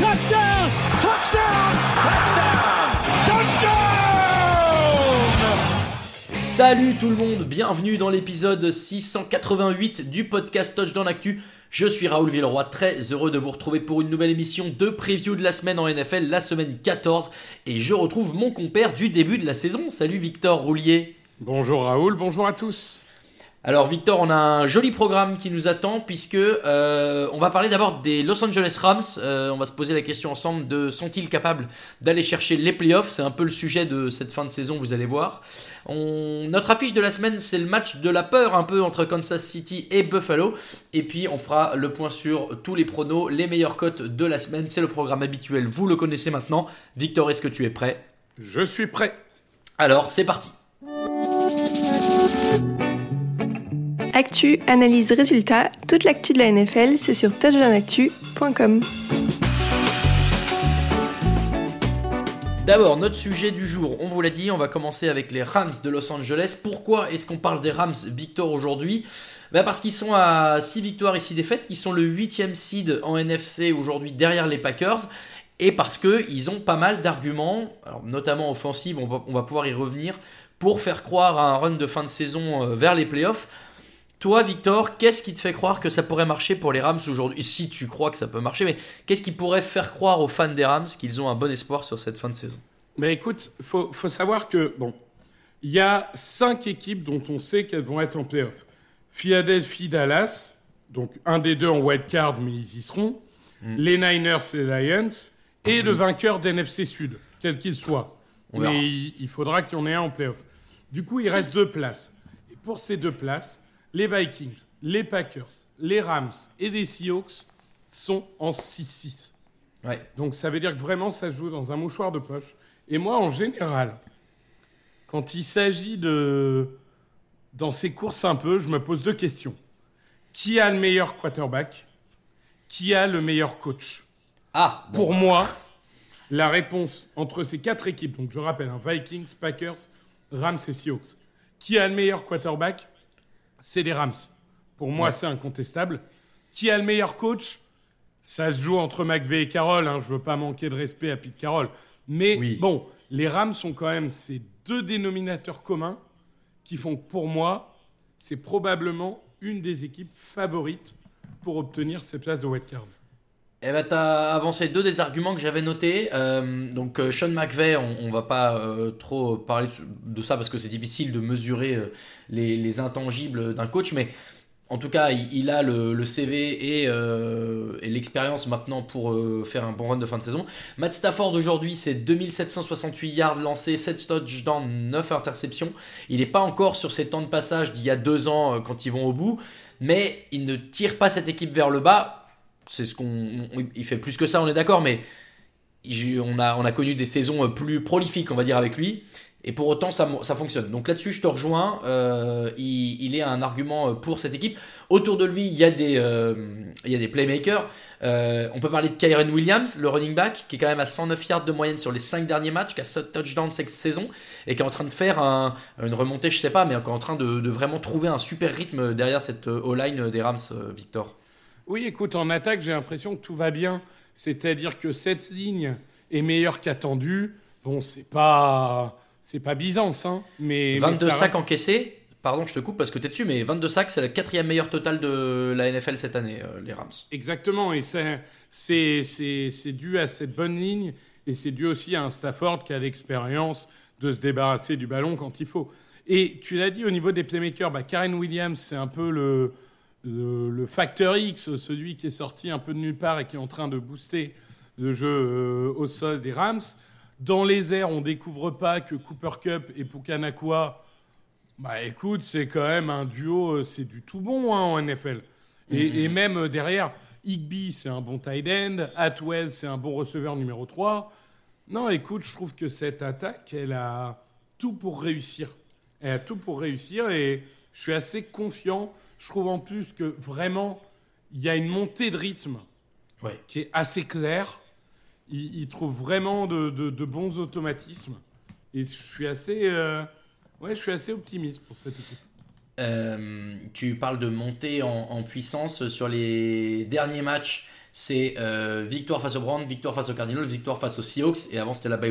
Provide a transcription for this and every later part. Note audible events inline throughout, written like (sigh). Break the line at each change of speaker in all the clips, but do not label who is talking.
Touchdown. Touchdown. Touchdown. Touchdown.
Salut tout le monde, bienvenue dans l'épisode 688 du podcast Touchdown Actu. Je suis Raoul Villeroy, très heureux de vous retrouver pour une nouvelle émission de preview de la semaine en NFL, la semaine 14. Et je retrouve mon compère du début de la saison. Salut Victor Roulier.
Bonjour Raoul, bonjour à tous.
Alors Victor, on a un joli programme qui nous attend puisque euh, on va parler d'abord des Los Angeles Rams. Euh, on va se poser la question ensemble de sont-ils capables d'aller chercher les playoffs? C'est un peu le sujet de cette fin de saison, vous allez voir. On, notre affiche de la semaine, c'est le match de la peur un peu entre Kansas City et Buffalo. Et puis on fera le point sur tous les pronos, les meilleures cotes de la semaine. C'est le programme habituel, vous le connaissez maintenant. Victor, est-ce que tu es prêt?
Je suis prêt.
Alors c'est parti.
Actu, analyse, résultat, toute l'actu de la NFL, c'est sur touchdownactu.com.
D'abord, notre sujet du jour, on vous l'a dit, on va commencer avec les Rams de Los Angeles. Pourquoi est-ce qu'on parle des Rams Victor aujourd'hui? Ben Parce qu'ils sont à 6 victoires et 6 défaites, qui sont le 8ème seed en NFC aujourd'hui derrière les Packers. Et parce qu'ils ont pas mal d'arguments, notamment va, on va pouvoir y revenir, pour faire croire à un run de fin de saison euh, vers les playoffs. Toi, Victor, qu'est-ce qui te fait croire que ça pourrait marcher pour les Rams aujourd'hui? Si tu crois que ça peut marcher, mais qu'est-ce qui pourrait faire croire aux fans des Rams qu'ils ont un bon espoir sur cette fin de saison?
Mais écoute, faut, faut savoir que bon, il y a cinq équipes dont on sait qu'elles vont être en playoff. Philadelphie, Dallas, donc un des deux en wild card, mais ils y seront. Mm. Les Niners et les Lions et mm. le vainqueur d'NFC Sud, quel qu'il soit. On mais il, il, faudra qu'il y en ait un en playoff. Du coup, il reste deux places. Et pour ces deux places, les Vikings, les Packers, les Rams et les Seahawks sont en 6-6.
Ouais.
Donc ça veut dire que vraiment ça joue dans un mouchoir de poche. Et moi, en général, quand il s'agit de... Dans ces courses un peu, je me pose deux questions. Qui a le meilleur quarterback? Qui a le meilleur coach?
Ah
bon. Pour moi, la réponse entre ces quatre équipes, donc je rappelle, hein, Vikings, Packers, Rams et Seahawks, qui a le meilleur quarterback? C'est les Rams. Pour moi, ouais. c'est incontestable. Qui a le meilleur coach? Ça se joue entre McVeigh et Carroll. Hein. Je ne veux pas manquer de respect à Pete Carroll. Mais oui. bon, les Rams sont quand même ces deux dénominateurs communs qui font que pour moi, c'est probablement une des équipes favorites pour obtenir ces places de wildcard.
Eh ben, tu as avancé deux des arguments que j'avais notés. Euh, donc, euh, Sean McVay, on, on va pas euh, trop parler de ça parce que c'est difficile de mesurer les, les, intangibles d'un coach, mais en tout cas, il, a le, CV et, et l'expérience maintenant pour faire un bon run de fin de saison. Matt Stafford aujourd'hui, c'est 2768 yards lancés, 7 touchdowns, 9 interceptions. Il n'est pas encore sur ses temps de passage d'il y a deux ans quand ils vont au bout, mais il ne tire pas cette équipe vers le bas c'est ce qu'on il fait plus que ça on est d'accord mais on, a, on a connu des saisons plus prolifiques, on va dire, avec lui. Et pour autant, ça, fonctionne. Donc là-dessus, je te rejoins. Euh, il, est un argument euh, pour cette équipe. Autour de lui, il y a des, euh, playmakers. on peut parler de Kyron Williams, le running back, qui est quand même à 109 yards de moyenne sur les 5 derniers matchs, qui a 7 touchdowns cette saison, et qui est en train de faire une remontée, je sais pas, mais qui en train de, de vraiment trouver un super rythme derrière cette O-line des Rams, Victor.
Oui, écoute, en attaque, j'ai l'impression que tout va bien. C'est-à-dire que cette ligne est meilleure qu'attendue. Bon, c'est pas c'est pas Byzance, hein, mais.
22 sacs encaissés. Pardon, je te coupe parce que tu es dessus, mais 22 sacs, c'est le quatrième meilleur total de la NFL cette année, euh, les Rams.
Exactement, et c'est dû à cette bonne ligne, et c'est dû aussi à un Stafford qui a l'expérience de se débarrasser du ballon quand il faut. Et tu l'as dit au niveau des playmakers, bah Karen Williams, c'est un peu le, le, facteur X, celui qui est sorti un peu de nulle part et qui est en train de booster le jeu euh, au sol des Rams. Dans les airs, on découvre pas que Cooper Cup et Pukanakua, bah écoute, c'est quand même un duo, euh, c'est du tout bon hein, en NFL. Et, mm-hmm. même euh, derrière, Igby, c'est un bon tight end. Atwell, c'est un bon receveur numéro 3. Non, écoute, je trouve que cette attaque, elle a tout pour réussir. Elle a tout pour réussir et je suis assez confiant. Je trouve en plus que vraiment, il y a une montée de rythme qui est assez claire il, trouve vraiment de, bons automatismes. Et je suis assez, euh, ouais, je suis assez optimiste pour cette équipe.
Euh, tu parles de montée en, puissance sur les derniers matchs c'est euh, victoire face aux Browns, victoire face aux Cardinals, victoire face aux Seahawks, et avant c'était la bye.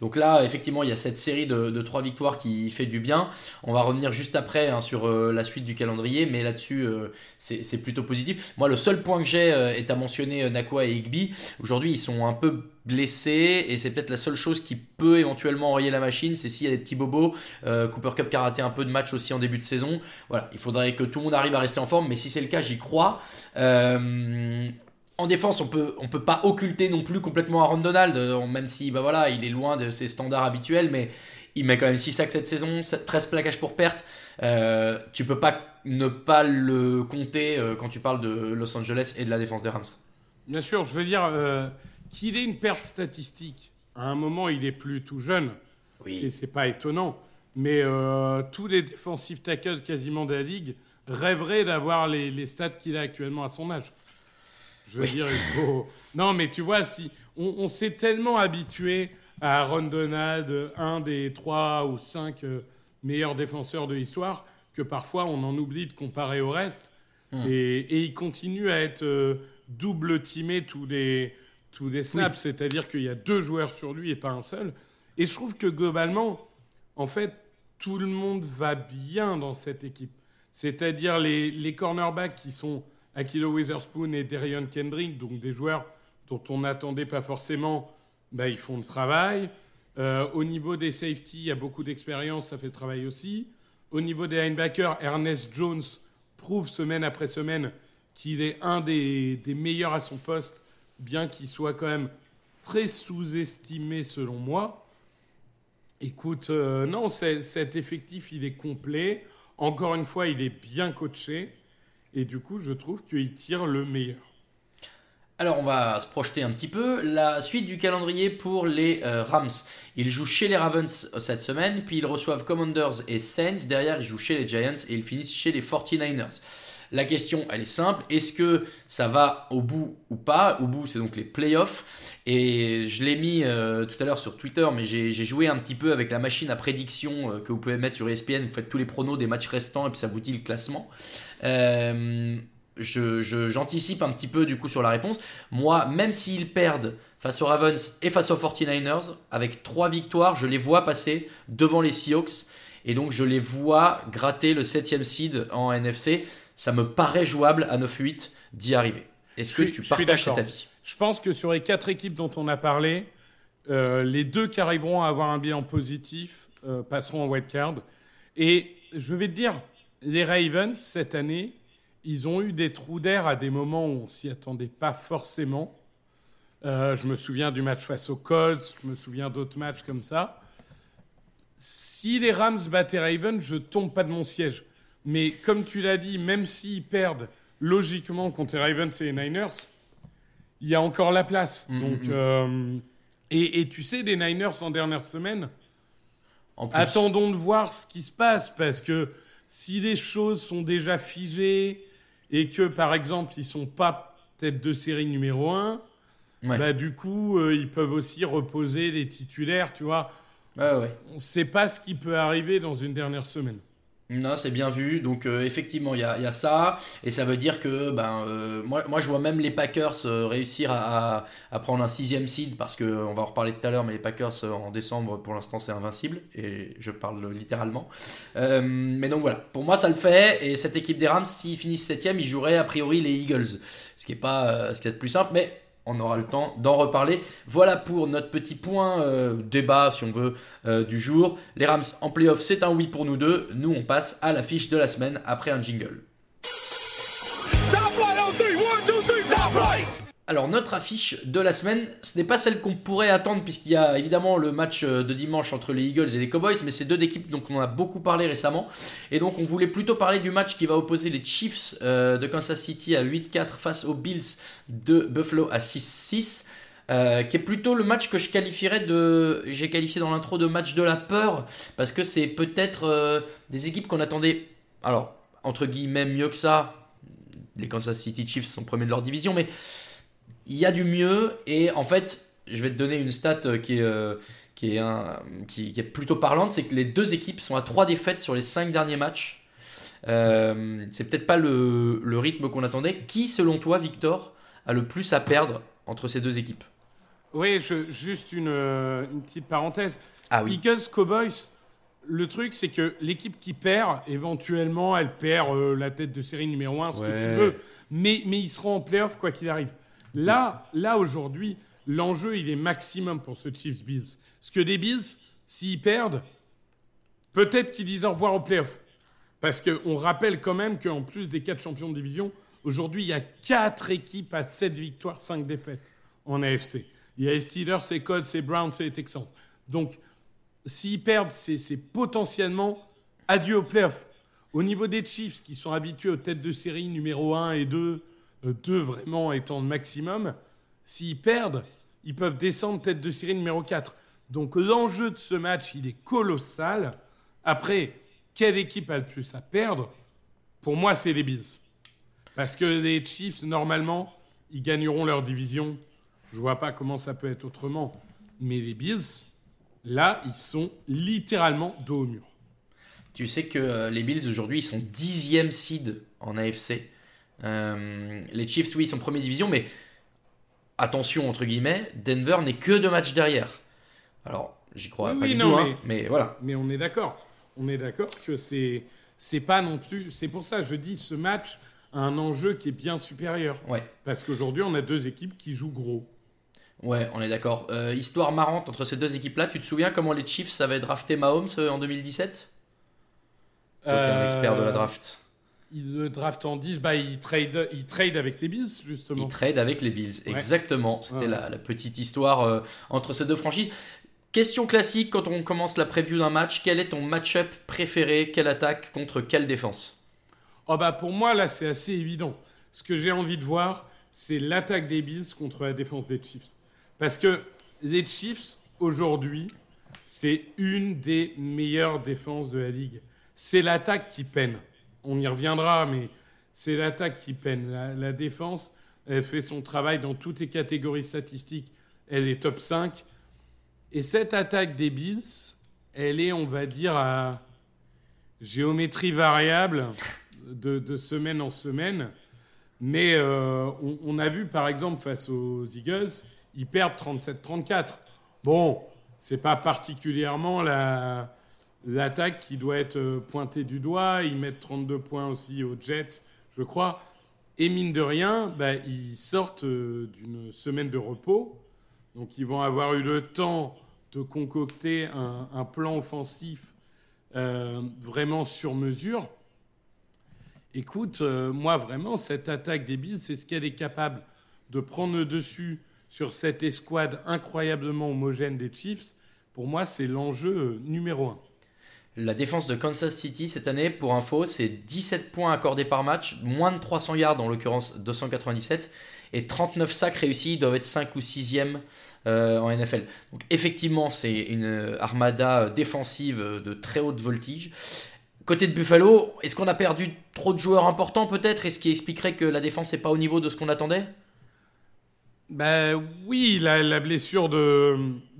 Donc là, effectivement, il y a cette série de, trois victoires qui fait du bien. On va revenir juste après hein, sur euh, la suite du calendrier, mais là-dessus, euh, c'est plutôt positif. Moi, le seul point que j'ai est à mentionner Nakua et Igby. Aujourd'hui, ils sont un peu blessés, et c'est peut-être la seule chose qui peut éventuellement enrayer la machine, c'est s'il y a des petits bobos. Cooper Cup qui a raté un peu de match aussi en début de saison. Voilà, il faudrait que tout le monde arrive à rester en forme, mais si c'est le cas, j'y crois. En défense, on peut, on peut pas occulter non plus complètement Aaron Donald, euh, même si bah voilà, il est loin de ses standards habituels, mais il met quand même 6 sacs cette saison, 13 plaquages pour perte. Euh, tu peux pas ne pas le compter euh, quand tu parles de Los Angeles et de la défense des Rams.
Bien sûr, je veux dire euh, qu'il ait une perte statistique. À un moment, il est plus tout jeune. Oui. Et c'est pas étonnant. Mais tous les défensifs tackles quasiment de la ligue rêveraient d'avoir les, les stats qu'il a actuellement à son âge. Je veux dire, il faut. Non, mais tu vois, si on, s'est tellement habitué à Aaron Donald, un des trois ou cinq euh, meilleurs défenseurs de l'histoire, que parfois on en oublie de comparer au reste. Hmm. Et, il continue à être euh, double teamé tous les, tous les snaps, c'est-à-dire qu'il y a deux joueurs sur lui et pas un seul. Et je trouve que globalement, en fait, tout le monde va bien dans cette équipe. C'est-à-dire les, les cornerbacks qui sont Akilo Witherspoon et Darion Kendrick, donc des joueurs dont on n'attendait pas forcément, bah, ils font le travail. Euh, au niveau des safety, il y a beaucoup d'expérience, ça fait le travail aussi. Au niveau des linebackers, Ernest Jones prouve semaine après semaine qu'il est un des, meilleurs à son poste, bien qu'il soit quand même très sous-estimé selon moi. Écoute, euh, non, cet effectif, il est complet. Encore une fois, il est bien coaché. Et du coup, je trouve qu'il tire le meilleur.
Alors on va se projeter un petit peu. La suite du calendrier pour les euh, Rams. Ils jouent chez les Ravens euh, cette semaine, puis ils reçoivent Commanders et Saints. Derrière, ils jouent chez les Giants et ils finissent chez les 49ers. La question, elle est simple. Est-ce que ça va au bout ou pas? Au bout, c'est donc les playoffs. Et je l'ai mis euh, tout à l'heure sur Twitter, mais j'ai joué un petit peu avec la machine à prédiction que vous pouvez mettre sur ESPN. Vous faites tous les pronos des matchs restants et puis ça vous dit le classement. Euh, j'anticipe un petit peu du coup sur la réponse. Moi, même s'ils perdent face aux Ravens et face aux 49ers, avec trois victoires, je les vois passer devant les Seahawks. Et donc je les vois gratter le 7 seed en NFC. Ça me paraît jouable à 9-8 d'y arriver. Est-ce que tu partages cet avis?
Je pense que sur les quatre équipes dont on a parlé, euh, les deux qui arriveront à avoir un bilan positif euh, passeront en wildcard. Et je vais te dire, les Ravens, cette année, ils ont eu des trous d'air à des moments où on s'y attendait pas forcément. Euh, je me souviens du match face aux Colts, je me souviens d'autres matchs comme ça. Si les Rams battaient Ravens, je tombe pas de mon siège. Mais comme tu l'as dit, même s'ils perdent logiquement contre les Ravens et les Niners, il y a encore la place. Mm, Donc, mm, mm. Euh, Et, et tu sais, les Niners en dernière semaine,
En plus.
attendons de voir ce qui se passe parce que si les choses sont déjà figées et que par exemple ils sont pas tête de série numéro 1,
Ouais.
bah, du coup euh, ils peuvent aussi reposer les titulaires, tu vois.
Ouais.
On sait pas ce qui peut arriver dans une dernière semaine.
Non, c'est bien vu. Donc euh, effectivement, il y a, ça. Et ça veut dire que ben, euh, moi, je vois même les Packers euh, réussir à, prendre un sixième seed parce que on va en reparler tout à l'heure, mais les Packers en décembre, pour l'instant, c'est invincible. Et je parle littéralement. Mais donc voilà, pour moi, ça le fait. Et cette équipe des Rams, s'ils finissent septième, ils joueraient a priori les Eagles. Ce qui est pas ce qui est plus simple, mais on aura le temps d'en reparler. Voilà pour notre petit point euh, débat, si on veut, euh, du jour. Les Rams en playoff, c'est un oui pour nous deux. Nous, on passe à l'affiche de la semaine après un jingle. Alors notre affiche de la semaine, ce n'est pas celle qu'on pourrait attendre puisqu'il y a évidemment le match euh, de dimanche entre les Eagles et les Cowboys, mais c'est deux équipes dont on a beaucoup parlé récemment. Et donc on voulait plutôt parler du match qui va opposer les Chiefs euh, de Kansas City à 8-4 face aux Bills de Buffalo à 6-6. euh, qui est plutôt le match que je qualifierais de, j'ai qualifié dans l'intro de match de la peur, parce que c'est peut-être des équipes qu'on attendait, alors entre guillemets mieux que ça. Les Kansas City Chiefs sont premiers de leur division, mais il y a du mieux et en fait je vais te donner une stat euh, qui est, euh, qui est, un- qui, qui est plutôt parlante c'est que les deux équipes sont à trois défaites sur les cinq derniers matchs. Euh, c'est peut-être pas le, le rythme qu'on attendait. Qui selon toi Victor a le plus à perdre entre ces deux équipes?
Oui, je- juste une, une petite parenthèse.
ah oui.
Eagles Cowboys, le truc c'est que l'équipe qui perd, éventuellement, elle perd euh, la tête de série numéro 1, ce que tu veux, mais, mais ils seront en playoff quoi qu'il arrive. Là, là aujourd'hui, l'enjeu il est maximum pour ce Chiefs Bills. Parce que les Bills, s'ils perdent, peut-être qu'ils disent au revoir au playoff. Parce qu'on rappelle quand même qu'en plus des quatre champions de division, aujourd'hui il y a quatre équipes à 7 victoires, 5 défaites en AFC. Il y a les Steelers, les Colts, les Browns et les Texans. Donc, s'ils perdent, c'est potentiellement adieu au playoff. Au niveau des Chiefs, qui sont habitués aux têtes de série numéro 1 et 2, 2 vraiment étant le maximum, s'ils perdent, ils peuvent descendre tête de série numéro 4. Donc l'enjeu de ce match, il est colossal. Après, quelle équipe a le plus à perdre? Pour moi, c'est les Bills. Parce que les Chiefs, normalement, ils gagneront leur division. Je vois pas comment ça peut être autrement. Mais les Bills, là, ils sont littéralement dos au mur.
Tu sais que euh, les Bills aujourd'hui ils sont dixième seed en AFC. Euh, les Chiefs oui ils sont première division mais attention entre guillemets Denver n'est que deux matchs derrière. Alors j'y crois
Oui,
pas
oui,
du
non,
tout hein, mais... voilà.
Mais on est d'accord. On est d'accord que c'est c'est pas non plus. C'est pour ça que je dis ce match a un enjeu qui est bien supérieur.
Ouais.
Parce qu'aujourd'hui, on a deux équipes qui jouent gros.
Ouais, on est d'accord. Euh, histoire marrante entre ces deux équipes-là. Tu te souviens comment les Chiefs avaient drafté Mahomes euh, en 2017 Toi qui es un
Euh,
expert de la draft.
Ils le draftent en 10, bah, ils trade, ils trade avec les Bills, justement.
Il trade avec les Bills.
Ouais.
Exactement. C'était
Ouais.
la, la petite histoire euh, entre ces deux franchises. Question classique quand on commence la preview d'un match. Quel est ton match-up préféré? Quelle attaque contre quelle défense?
Oh bah pour moi, là, c'est assez évident. Ce que j'ai envie de voir, c'est l'attaque des Bills contre la défense des Chiefs. Parce que les Chiefs, aujourd'hui, c'est une des meilleures défenses de la ligue. C'est l'attaque qui peine. On y reviendra, mais c'est l'attaque qui peine. La, défense, elle fait son travail dans toutes les catégories statistiques. Elle est top 5. Et cette attaque des Bills, elle est, on va dire, à géométrie variable de, semaine en semaine. Mais euh, on, on a vu, par exemple, face aux Eagles, ils perdent 37-34. Bon, c'est pas particulièrement la, l'attaque qui doit être euh, pointée du doigt. Ils mettent 32 points aussi aux Jets, je crois. Et mine de rien, bah, ils sortent euh, d'une semaine de repos. Donc ils vont avoir eu le temps de concocter un, plan offensif euh, vraiment sur mesure. Écoute, moi vraiment, cette attaque des Bills, c'est ce qu'elle est capable de prendre dessus sur cette escouade incroyablement homogène des Chiefs. Pour moi, c'est l'enjeu numéro un.
La défense de Kansas City cette année, pour info, c'est 17 points accordés par match, moins de 300 yards, en l'occurrence 297, et 39 sacs réussis, ils doivent être 5 ou 6e euh, en NFL. Donc effectivement, c'est une armada défensive de très haute voltige. Côté de Buffalo, est-ce qu'on a perdu trop de joueurs importants peut-être? Est-ce qui expliquerait que la défense n'est pas au niveau de ce qu'on attendait?
Ben oui, la, blessure de,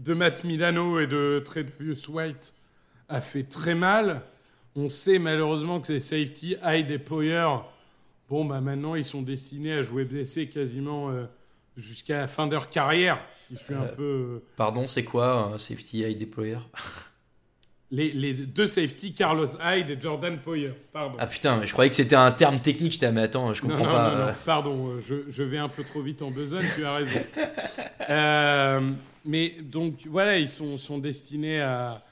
Matt Milano et de Trevius White a fait très mal. On sait malheureusement que les safety, Hyde et Poyer, bon, bah maintenant ils sont destinés à jouer blessés quasiment euh, jusqu'à la fin de leur carrière. Si je suis un
Euh,
peu. euh,
Pardon, c'est quoi un safety high deployer (laughs)
les, les deux safety, Carlos Hyde et Jordan Poyer. Pardon.
Ah putain, mais je croyais que c'était un terme technique. J'étais, ah, mais attends, je
Non,
comprends
non,
pas.
non, non, pardon, je, je vais un peu trop vite en besogne, tu as raison. (laughs) Euh, mais donc voilà, ils sont, sont destinés à,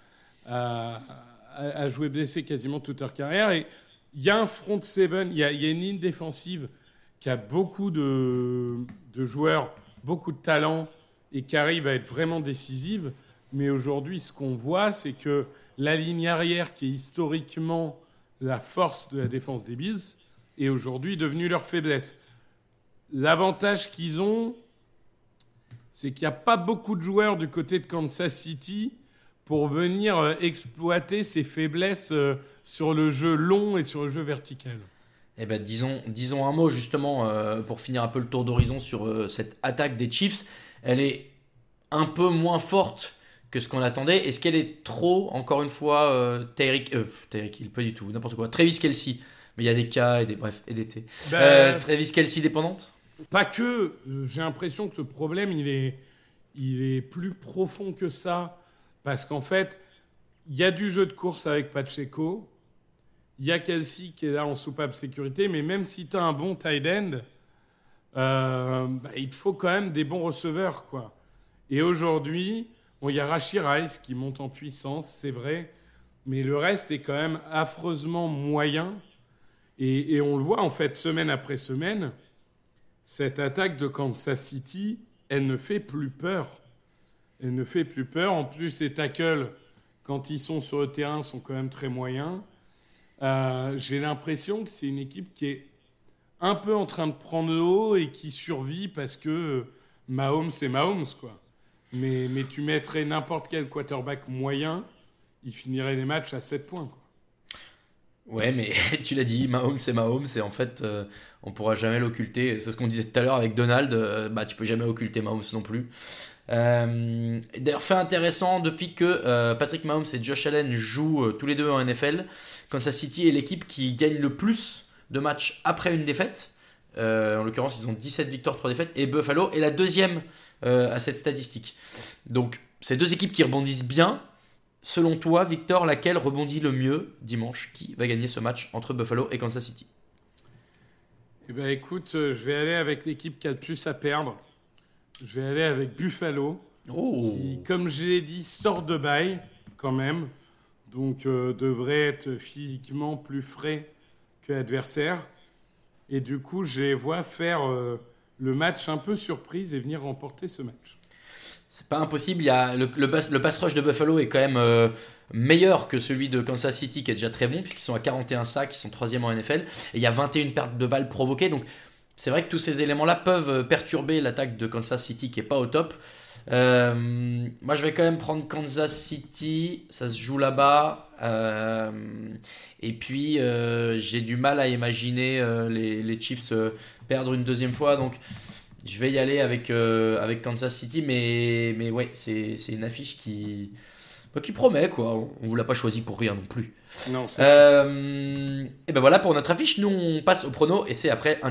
à, jouer blessés quasiment toute leur carrière. Et il y a un front seven, il y a, il y a une ligne défensive qui a beaucoup de, de joueurs, beaucoup de talent et qui arrive à être vraiment décisive. Mais aujourd'hui, ce qu'on voit, c'est que la ligne arrière, qui est historiquement la force de la défense des Bills, est aujourd'hui devenue leur faiblesse. L'avantage qu'ils ont, c'est qu'il n'y a pas beaucoup de joueurs du côté de Kansas City pour venir euh, exploiter ces faiblesses euh, sur le jeu long et sur le jeu vertical.
Eh ben, disons, disons un mot justement euh, pour finir un peu le tour d'horizon sur euh, cette attaque des Chiefs. Elle est un peu moins forte que ce qu'on attendait. Est-ce qu'elle est trop, encore une fois, euh, Tyreek Hill, pas du tout, n'importe quoi. Travis Kelsey, mais il y a des cas et des bref et des T.
Ben,
Travis Kelsey dépendante?
Pas que. J'ai l'impression que le problème, il est, il est plus profond que ça. Parce qu'en fait, il y a du jeu de course avec Pacheco. Il y a Kelsey qui est là en soupape sécurité. Mais même si tu as un bon tight end, euh, bah, il te faut quand même des bons receveurs. Quoi. Et aujourd'hui, il y a Rachir Rice qui monte en puissance, c'est vrai. Mais le reste est quand même affreusement moyen. Et on le voit en fait semaine après semaine cette attaque de Kansas City, elle ne fait plus peur. Elle ne fait plus peur. En plus, les tackles, quand ils sont sur le terrain, sont quand même très moyens. Euh, J'ai l'impression que c'est une équipe qui est un peu en train de prendre le haut et qui survit parce que Mahomes, c'est Mahomes, quoi. Mais, mais tu mettrais n'importe quel quarterback moyen, il finirait les matchs à 7 points, quoi.
Ouais, mais (laughs) tu l'as dit, Mahomes c'est Mahomes, et en fait, euh, on pourra jamais l'occulter. C'est ce qu'on disait tout à l'heure avec Donald, euh, bah tu peux jamais occulter Mahomes non plus. Euh, D'ailleurs, fait intéressant, depuis que euh, Patrick Mahomes et Josh Allen jouent euh, tous les deux en NFL, Kansas City est l'équipe qui gagne le plus de matchs après une défaite. En l'occurrence, ils ont 17 victoires, 3 défaites, et Buffalo est la deuxième à cette statistique. Donc, ces deux équipes qui rebondissent bien, Selon toi, Victor, laquelle rebondit le mieux dimanche Qui va gagner ce match entre Buffalo et Kansas City?
Eh ben écoute, je vais aller avec l'équipe qui a le plus à perdre. Je vais aller avec Buffalo.
Oh
qui, comme je l'ai dit, sort de bail quand même, donc euh, devrait être physiquement plus frais que l'adversaire. Et du coup, je les vois faire euh, le match un peu surprise et venir remporter ce match.
C'est pas impossible. Il y a le, le, pass, le pass rush de Buffalo est quand même euh, meilleur que celui de Kansas City, qui est déjà très bon, puisqu'ils sont à 41 sacs, ils sont troisième en NFL, et il y a 21 pertes de balles provoquées. Donc c'est vrai que tous ces éléments-là peuvent perturber l'attaque de Kansas City, qui est pas au top. Euh, moi, je vais quand même prendre Kansas City. Ça se joue là-bas. Euh, et puis, euh, j'ai du mal à imaginer euh, les, les, Chiefs perdre une deuxième fois. Donc, je vais y aller avec, euh, avec Kansas City. Mais, mais ouais, c'est une affiche qui, bah, qui promet, quoi. On ne vous l'a pas choisi pour rien non plus.
Non,
euh, Et ben voilà pour notre affiche. Nous, on passe au prono. Et c'est après un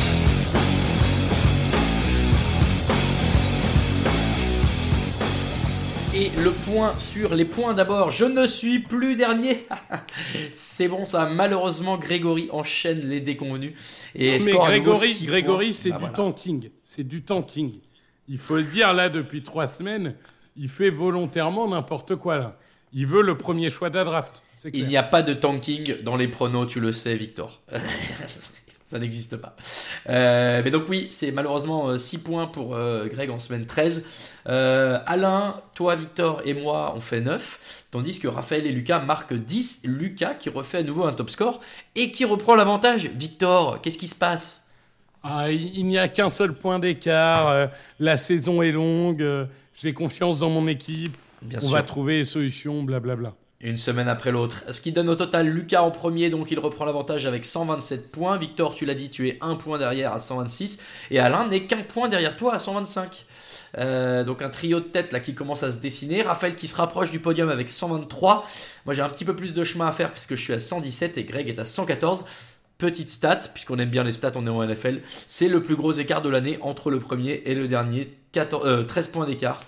Et le point sur les points d'abord. Je ne suis plus dernier. (laughs) c'est bon, ça. Malheureusement, Grégory enchaîne les déconvenus. Et
Mais Grégory, Grégory c'est
Bah
du
voilà.
tanking. C'est du tanking. Il faut le dire là depuis trois semaines. Il fait volontairement n'importe quoi là. Il veut le premier choix la draft.
Il n'y a pas de tanking dans les pronos, tu le sais, Victor. (laughs) Ça n'existe pas. Euh, mais donc oui, c'est malheureusement 6 points pour euh, Greg en semaine 13. Euh, Alain, toi, Victor et moi, on fait 9. Tandis que Raphaël et Lucas marquent 10. Lucas qui refait à nouveau un top score et qui reprend l'avantage. Victor, qu'est-ce qui se passe?
Ah, il n'y a qu'un seul point d'écart. euh, la saison est longue. euh, J'ai confiance dans mon équipe.
Bien
On
sûr.
va trouver des solutions, blablabla.
Une semaine après l'autre. Ce qui donne au total Lucas en premier, donc il reprend l'avantage avec 127 points. Victor, tu l'as dit, tu es un point derrière à 126. Et Alain n'est qu'un point derrière toi à 125. Euh, donc un trio de tête là qui commence à se dessiner. Raphaël qui se rapproche du podium avec 123. Moi j'ai un petit peu plus de chemin à faire puisque je suis à 117 et Greg est à 114. Petite stat, puisqu'on aime bien les stats, on est en NFL, c'est le plus gros écart de l'année entre le premier et le dernier. 14, euh, 13 points d'écart.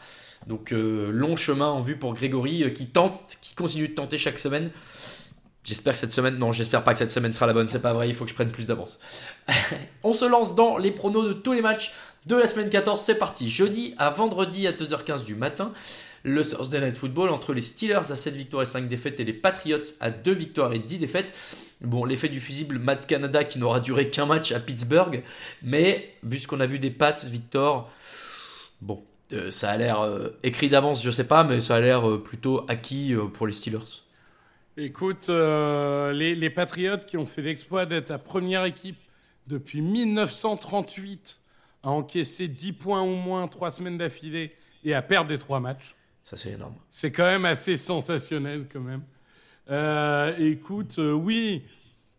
Donc euh, long chemin en vue pour Grégory euh, qui tente, qui continue de tenter chaque semaine. J'espère que cette semaine, non, j'espère pas que cette semaine sera la bonne, c'est pas vrai, il faut que je prenne plus d'avance. (laughs) On se lance dans les pronos de tous les matchs de la semaine 14, c'est parti. Jeudi à vendredi à 2h15 du matin, le Thursday Night Football entre les Steelers à 7 victoires et 5 défaites et les Patriots à 2 victoires et 10 défaites. Bon, l'effet du fusible Matt Canada qui n'aura duré qu'un match à Pittsburgh, mais vu ce qu'on a vu des Pats, Victor, bon, euh, ça a l'air euh, écrit d'avance, je sais pas, mais ça a l'air euh, plutôt acquis pour les Steelers.
Écoute, les, les Patriotes qui ont fait l'exploit d'être la première équipe depuis 1938 à encaisser 10 points ou moins trois semaines d'affilée et à perdre des trois matchs.
Ça, c'est énorme.
C'est quand même assez sensationnel quand même. Écoute, oui,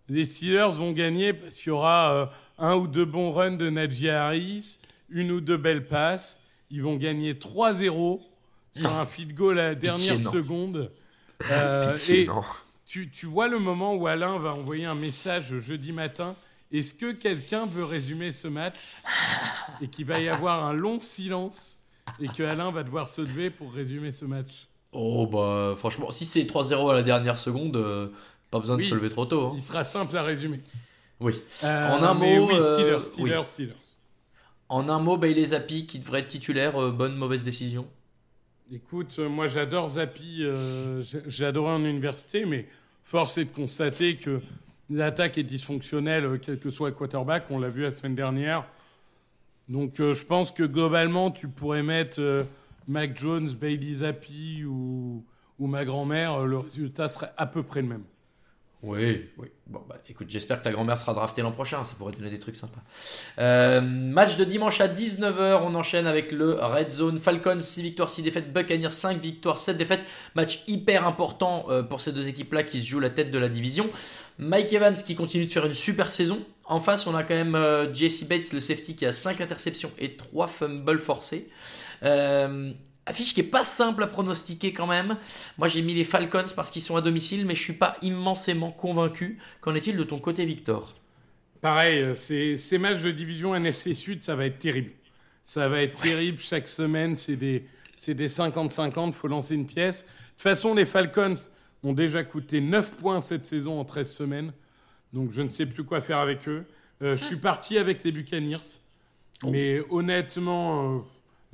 les Steelers vont gagner parce qu'il y aura un ou deux bons runs de Najee Harris, une ou deux belles passes. Ils vont gagner 3-0 sur un feed goal à la dernière seconde. (laughs) Euh,
Pitié,
et tu, tu vois le moment où Alain va envoyer un message jeudi matin. Est-ce que quelqu'un veut résumer ce match (laughs) et qu'il va y avoir un long silence et que Alain va devoir se lever pour résumer ce match?
Oh, bah, franchement, si c'est 3-0 à la dernière seconde, euh, pas besoin
Oui.
de se lever trop tôt. hein.
Il sera simple à résumer.
Oui.
Euh,
en un mot,
oui, Steelers,
oui.
Steelers, Steelers.
En un mot, Bailey Zappi qui devrait être titulaire, euh, bonne, mauvaise décision.
Écoute, euh, moi j'adore Zappi, euh, j'ai en université, mais force est de constater que l'attaque est dysfonctionnelle, euh, quel que soit le quarterback, on l'a vu la semaine dernière. Donc euh, je pense que globalement, tu pourrais mettre Mac Jones, Bailey Zappi ou, ma grand-mère, le résultat serait à peu près le même.
Oui, oui. Bon, bah, écoute, j'espère que ta grand-mère sera draftée l'an prochain, ça pourrait donner des trucs sympas. Euh, match de dimanche à 19h, on enchaîne avec le Red Zone. Falcons, 6 victoires, 6 défaites. Buccaneers, 5 victoires, 7 défaites. Match hyper important euh, pour ces deux équipes-là qui se jouent la tête de la division. Mike Evans qui continue de faire une super saison. En face, on a quand même euh, Jesse Bates, le safety, qui a 5 interceptions et 3 fumbles forcés. Euh, affiche qui est pas simple à pronostiquer quand même. Moi j'ai mis les Falcons parce qu'ils sont à domicile, mais je suis pas immensément convaincu. Qu'en est-il de ton côté, Victor?
Pareil, euh, ces, ces matchs de division NFC Sud, ça va être terrible. Ça va être terrible chaque semaine. C'est des, c'est des 50-50, il faut lancer une pièce. De toute façon, les Falcons ont déjà coûté 9 points cette saison en 13 semaines. Donc je ne sais plus quoi faire avec eux. Euh, je suis parti avec les Buccaneers. Mais honnêtement, euh,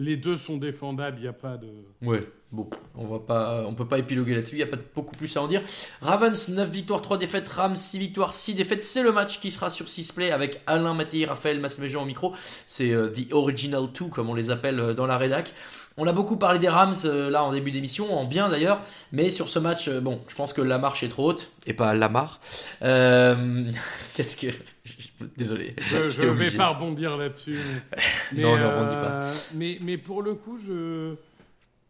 les deux sont défendables. Il n'y a pas de.
Ouais, bon, on va pas, on peut pas épiloguer là-dessus, il n'y a pas beaucoup plus à en dire. Ravens, 9 victoires, 3 défaites, Rams, 6 victoires, 6 défaites. C'est le match qui sera sur 6 play avec Alain Mattei, Raphaël Masmejean au micro. C'est euh, The Original 2, comme on les appelle euh, dans la rédac. On a beaucoup parlé des Rams euh, là en début d'émission, en bien d'ailleurs, mais sur ce match, euh, bon, je pense que la marche est trop haute, et pas Lamar. Euh, (laughs) Qu'est-ce que. (laughs) Désolé.
Je, ne vais pas rebondir là-dessus. Mais, (laughs)
Non,
mais,
ne rebondis pas.
Mais, mais pour le coup, je...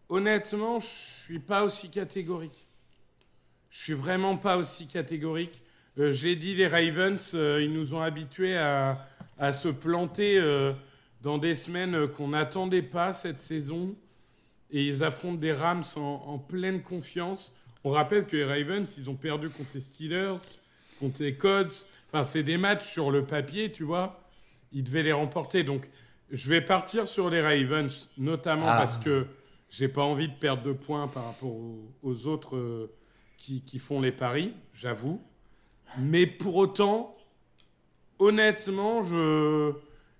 honnêtement, je suis pas aussi catégorique. Je suis vraiment pas aussi catégorique. Euh, J'ai dit les Ravens, euh, ils nous ont habitués à, à se planter euh, dans des semaines qu'on n'attendait pas cette saison. Et ils affrontent des Rams en, en pleine confiance. On rappelle que les Ravens, ils ont perdu contre les Steelers, contre les Colts. Enfin, c'est des matchs sur le papier, tu vois. Ils devaient les remporter. Donc, je vais partir sur les Ravens, notamment
Ah.
parce que j'ai pas envie de perdre de points par rapport aux, aux autres euh, qui, qui font les paris, j'avoue. Mais pour autant, honnêtement, je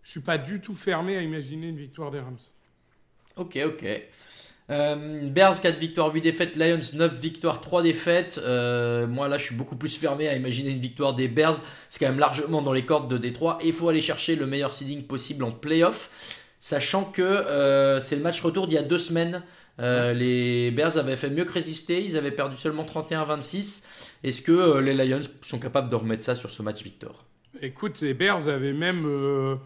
je suis pas du tout fermé à imaginer une victoire des Rams.
Ok, ok. Euh, Bears 4 victoires, 8 défaites. Lions 9 victoires, 3 défaites. Euh, moi là, je suis beaucoup plus fermé à imaginer une victoire des Bears. C'est quand même largement dans les cordes de Détroit. Et il faut aller chercher le meilleur seeding possible en playoff. Sachant que euh, c'est le match retour d'il y a deux semaines. Euh, les Bears avaient fait mieux que résister. Ils avaient perdu seulement 31-26. Est-ce que euh, les Lions sont capables de remettre ça sur ce match victor?
Écoute, les Bears avaient même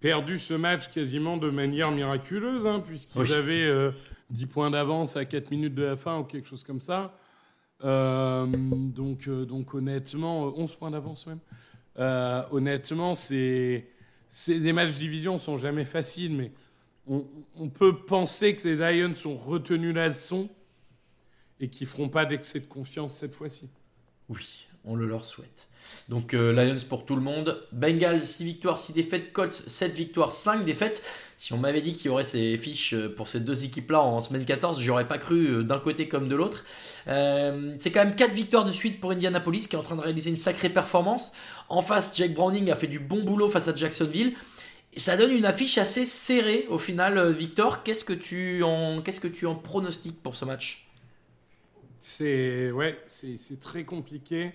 perdu ce match quasiment de manière miraculeuse, hein, puisqu'ils
Oui.
avaient euh, 10 points d'avance à 4 minutes de la fin ou quelque chose comme ça. Euh, donc, euh, donc honnêtement, euh, 11 points d'avance même. Euh, honnêtement, c'est, c'est des matchs division sont jamais faciles, mais on, on peut penser que les Lions ont retenu la leçon et qu'ils feront pas d'excès de confiance cette fois-ci.
Oui, on le leur souhaite. Donc euh, Lions pour tout le monde. Bengals 6 victoires, 6 défaites. Colts 7 victoires, 5 défaites. Si on m'avait dit qu'il y aurait ces fiches euh, pour ces deux équipes-là en semaine 14, j'aurais pas cru euh, d'un côté comme de l'autre. C'est quand même 4 victoires de suite pour Indianapolis qui est en train de réaliser une sacrée performance. En face, Jake Browning a fait du bon boulot face à Jacksonville. Et ça donne une affiche assez serrée au final, Victor. Qu'est-ce que tu en, qu'est-ce que tu en pronostiques pour ce match?
C'est ouais, c'est très compliqué.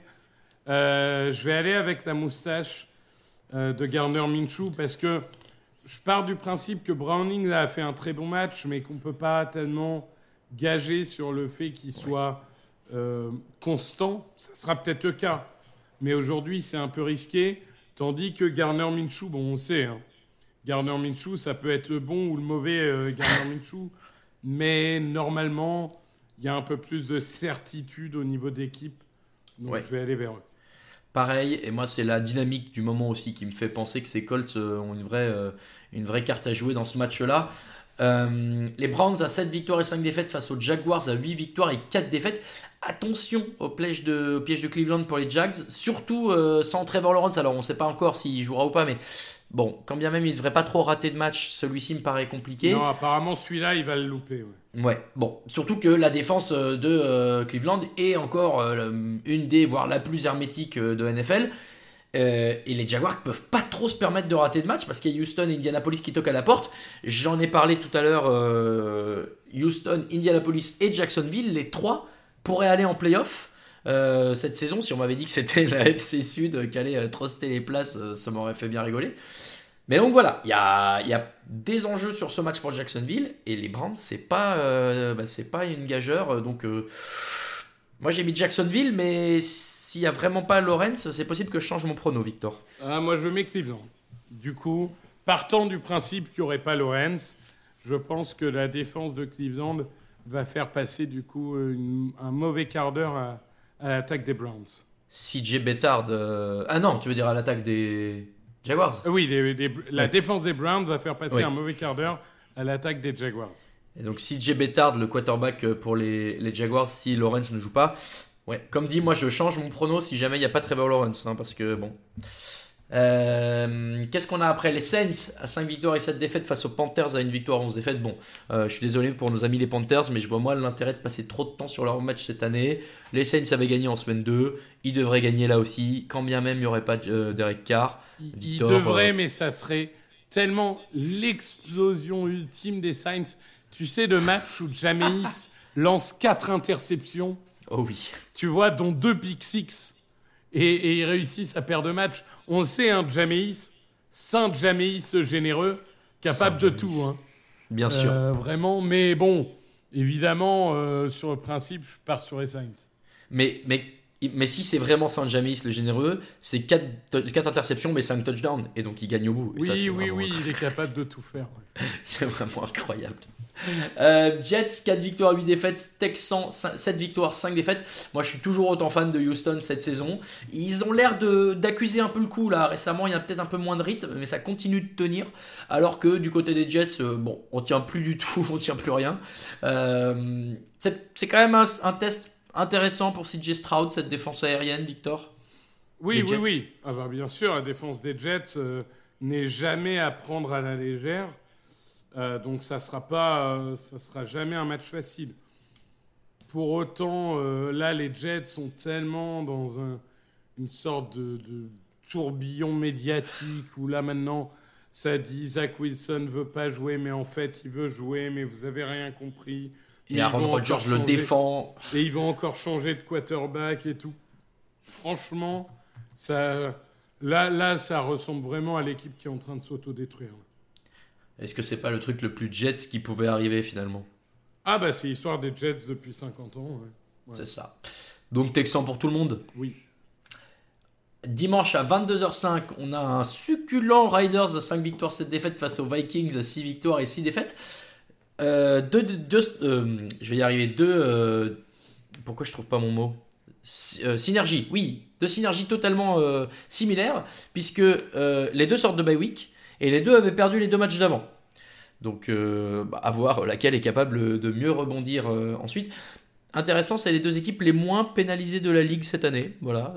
Euh, je vais aller avec la moustache euh, de Garner Minshew parce que je pars du principe que Browning là, a fait un très bon match, mais qu'on peut pas tellement gager sur le fait qu'il soit euh, constant. Ça sera peut-être le cas, mais aujourd'hui c'est un peu risqué. Tandis que Garner Minshew, bon, on sait, hein, Garner Minshew, ça peut être le bon ou le mauvais Garner Minshew, mais normalement, il y a un peu plus de certitude au niveau d'équipe. Donc
Ouais.
je vais aller vers eux.
Pareil, et moi c'est la dynamique du moment aussi qui me fait penser que ces Colts euh, ont une vraie, euh, une vraie carte à jouer dans ce match-là. Euh, les Browns à 7 victoires et 5 défaites face aux Jaguars à 8 victoires et 4 défaites. Attention au piège de, au piège de Cleveland pour les Jags, surtout euh, sans Trevor Lawrence. Alors on ne sait pas encore s'il jouera ou pas, mais bon, quand bien même il ne devrait pas trop rater de match, celui-ci me paraît compliqué.
Non, apparemment celui-là, il va le louper. ouais.
Ouais, bon, surtout que la défense euh, de euh, Cleveland est encore une des, voire la plus hermétique de NFL. Euh, et les Jaguars peuvent pas trop se permettre de rater de match parce qu'il y a Houston et Indianapolis qui toquent à la porte. J'en ai parlé tout à l'heure. euh, Houston, Indianapolis et Jacksonville, les trois pourraient aller en playoff. euh, cette saison, si on m'avait dit que c'était la (laughs) FC Sud qui allait truster les places, ça m'aurait fait bien rigoler. Mais donc voilà, il y a, des enjeux sur ce match pour Jacksonville et les Browns, c'est pas, bah, pas une gageure. Donc moi j'ai mis Jacksonville, mais s'il y a vraiment pas Lawrence, c'est possible que je change mon prono, Victor.
Ah, moi, je mets Cleveland. Du coup, partant du principe qu'il n'y aurait pas Lawrence, je pense que la défense de Cleveland va faire passer du coup une- un mauvais quart d'heure à, à l'attaque des Browns.
CJ Bettard, euh, ah non, tu veux dire à l'attaque des Jaguars?
Euh, Oui, la
Ouais.
défense des Browns va faire passer un mauvais quart d'heure à l'attaque des Jaguars.
Et donc CJ Bettard, le quarterback euh, pour les, les Jaguars, si Lawrence ne joue pas. Ouais, comme dit, moi je change mon prono si jamais il n'y a pas Trevor Lawrence, hein, parce que bon. Euh, Qu'est-ce qu'on a après? Les Saints à 5 victoires et 7 défaites face aux Panthers à une victoire 11 défaites. Bon, euh, je suis désolé pour nos amis les Panthers, mais je vois moi l'intérêt de passer trop de temps sur leur match cette année. Les Saints avaient gagné en semaine 2, ils devraient gagner là aussi, quand bien même il n'y aurait pas euh, Derek Carr.
Il, il
Victor,
devrait,
euh,
mais ça serait tellement l'explosion ultime des Saints. Tu sais, le match où Jameis (laughs) lance quatre interceptions,
Oh oui.
tu vois, dont deux pick six, et, et ils réussissent à perdre de match. On sait, hein, Jameis, Saint Jameis généreux, capable
Saint
de
Jameis.
tout. hein.
Bien sûr.
Euh, vraiment, mais bon, évidemment, euh, sur le principe, je pars sur les Saints.
Mais, mais, mais si c'est vraiment Saint-Jamis le généreux, c'est 4, interceptions mais 5 touchdowns. Et donc il gagne au bout. Et
Oui,
ça,
oui,
vraiment-
oui, il est capable de tout faire. (laughs)
C'est vraiment incroyable. Euh, Jets, 4 victoires, 8 défaites. Texans, 7 victoires, 5 défaites. Moi, je suis toujours autant fan de Houston cette saison. Ils ont l'air d'accuser un peu le coup là. Récemment, il y a peut-être un peu moins de rythme, mais ça continue de tenir. Alors que du côté des Jets, euh, bon, on tient plus du tout, (laughs) on tient plus rien. Euh, c'est c'est quand même un, un test intéressant pour CJ Stroud, cette défense aérienne, Victor?
Oui, oui, oui. Ah bah, bien sûr, la défense des Jets euh, n'est jamais à prendre à la légère. Euh, donc ça sera pas, euh, ça sera jamais un match facile. Pour autant, là, les Jets sont tellement dans un- une sorte de, de tourbillon médiatique où là maintenant, ça dit Zach Wilson veut pas jouer, mais en fait, il veut jouer, mais vous avez rien compris.
Et Aaron Rodgers le
changer.
défend.
Et ils vont encore changer de quarterback et tout. Franchement, ça, là, là, ça ressemble vraiment à l'équipe qui est en train de s'autodétruire.
Est-ce que c'est pas le truc le plus Jets qui pouvait arriver finalement?
Ah bah c'est l'histoire des Jets depuis 50 ans. ouais. Ouais.
C'est ça. Donc Texan pour tout le monde?
Oui.
Dimanche à 22h05, on a un succulent Riders à 5 victoires, 7 défaites face aux Vikings à 6 victoires et 6 défaites. Euh, deux, euh, je vais y arriver. Deux. euh, pourquoi je trouve pas mon mot Sy- Synergie, oui. Deux synergies totalement similaires, puisque les deux sortent de bye week et les deux avaient perdu les deux matchs d'avant. Donc, bah, à voir laquelle est capable de mieux rebondir ensuite. Intéressant, c'est les deux équipes les moins pénalisées de la ligue cette année. Voilà,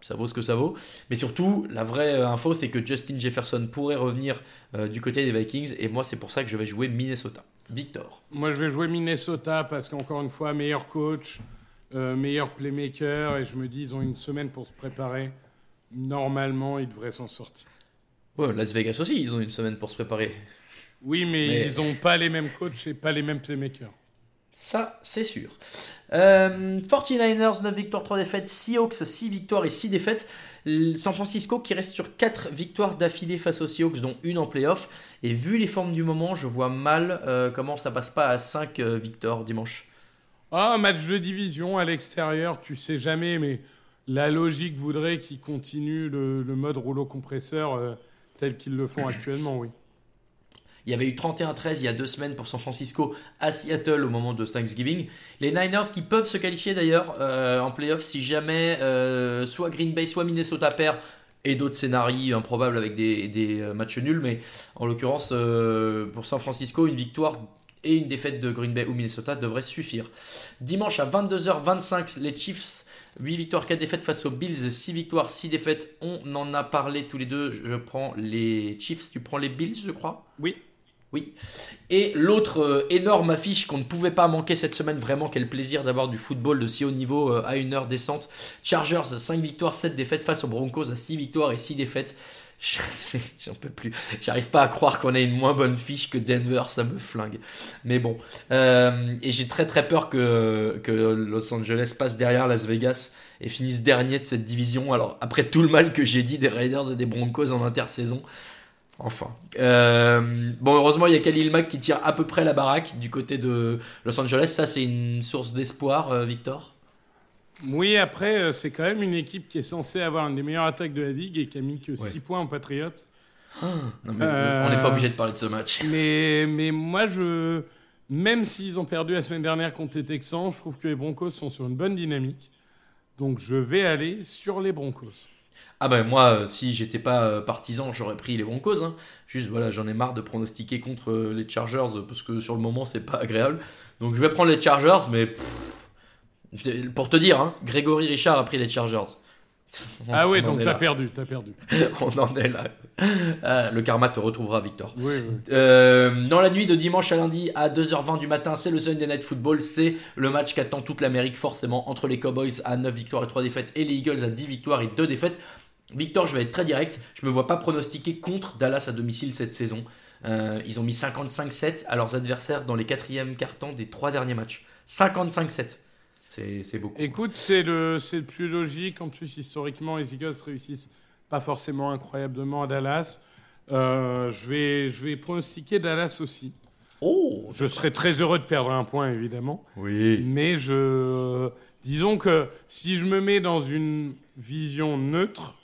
ça, vaut ce que ça vaut. Mais surtout, la vraie info, c'est que Justin Jefferson pourrait revenir du côté des Vikings. Et moi, c'est pour ça que je vais jouer Minnesota. Victor.
Moi, je vais jouer Minnesota parce qu'encore une fois, meilleur coach, euh, meilleur playmaker, et je me dis, ils ont une semaine pour se préparer. Normalement, ils devraient s'en sortir.
Ouais, Las Vegas aussi, ils ont une semaine pour se préparer.
Oui, mais,
Mais-
ils n'ont pas les mêmes coachs et pas les mêmes playmakers.
Ça, c'est sûr. Euh, 49ers, 9 victoires, 3 défaites. Seahawks, 6 victoires et 6 défaites. San Francisco qui reste sur 4 victoires d'affilée face aux Seahawks, dont une en playoff. Et vu les formes du moment, je vois mal euh, comment ça passe pas à 5 euh, victoires dimanche.
Ah, match de division à l'extérieur, tu sais jamais, mais la logique voudrait qu'ils continuent le, mode rouleau compresseur euh, tel qu'ils le font actuellement, oui.
Il y avait eu 31-13 il y a deux semaines pour San Francisco à Seattle au moment de Thanksgiving. Les Niners qui peuvent se qualifier d'ailleurs euh, en playoff si jamais euh, soit Green Bay, soit Minnesota perd et d'autres scénarios improbables avec des, euh, matchs nuls. Mais en l'occurrence, pour San Francisco, une victoire et une défaite de Green Bay ou Minnesota devraient suffire. Dimanche à 22h25, les Chiefs 8 victoires, 4 défaites face aux Bills, 6 victoires, 6 défaites. On en a parlé tous les deux. Je prends les Chiefs, tu prends les Bills, je crois?
Oui.
Oui. Et l'autre euh, énorme affiche qu'on ne pouvait pas manquer cette semaine, vraiment quel plaisir d'avoir du football de si haut niveau euh, à une heure décente. Chargers, 5 victoires, 7 défaites face aux Broncos à 6 victoires et 6 défaites. (laughs) J'en peux plus. J'arrive pas à croire qu'on ait une moins bonne fiche que Denver, ça me flingue. Mais bon. Euh, et j'ai très très peur que, que Los Angeles passe derrière Las Vegas et finisse dernier de cette division. Alors, après tout le mal que j'ai dit des Raiders et des Broncos en intersaison. Enfin. Euh, bon, heureusement, il y a Khalil Mack qui tire à peu près la baraque du côté de Los Angeles. Ça, c'est une source d'espoir, euh, Victor?
Oui, après, euh, c'est quand même une équipe qui est censée avoir une des meilleures attaques de la ligue et qui a mis que 6
Ouais.
points en Patriots.
Non, mais
Euh,
on n'est pas obligé de parler de ce match.
Mais, mais moi, je, même s'ils ont perdu la semaine dernière contre les Texans, je trouve que les Broncos sont sur une bonne dynamique. Donc je vais aller sur les Broncos.
Ah ben moi, euh, si j'étais pas euh, partisan, j'aurais pris les Broncos. Hein. Juste voilà, j'en ai marre de pronostiquer contre euh, les Chargers parce que sur le moment c'est pas agréable. Donc je vais prendre les Chargers, mais pour te dire, hein, Grégory Richard a pris les Chargers. On-
Ah
en
donc t'as perdu, t'as perdu. (laughs)
On en est là. Ah, le karma te retrouvera, Victor.
Oui, oui.
Euh, dans la nuit de dimanche à lundi à 2h20 du matin, c'est le Sunday Night Football. C'est le match qu'attend toute l'Amérique, forcément, entre les Cowboys à 9 victoires et 3 défaites et les Eagles à 10 victoires et 2 défaites. Victor, je vais être très direct. Je me vois pas pronostiquer contre Dallas à domicile cette saison. Euh, ils ont mis 55-7 à leurs adversaires dans les quatrièmes cartons des trois derniers matchs. 55-7. C'est beaucoup.
Écoute, c'est le, le plus logique. En plus, historiquement, les Eagles réussissent pas forcément incroyablement à Dallas. Euh, je, vais, je vais pronostiquer Dallas aussi.
Oh.
Je serais très heureux de perdre un point, évidemment.
Oui.
Mais je. Disons que si je me mets dans une vision neutre,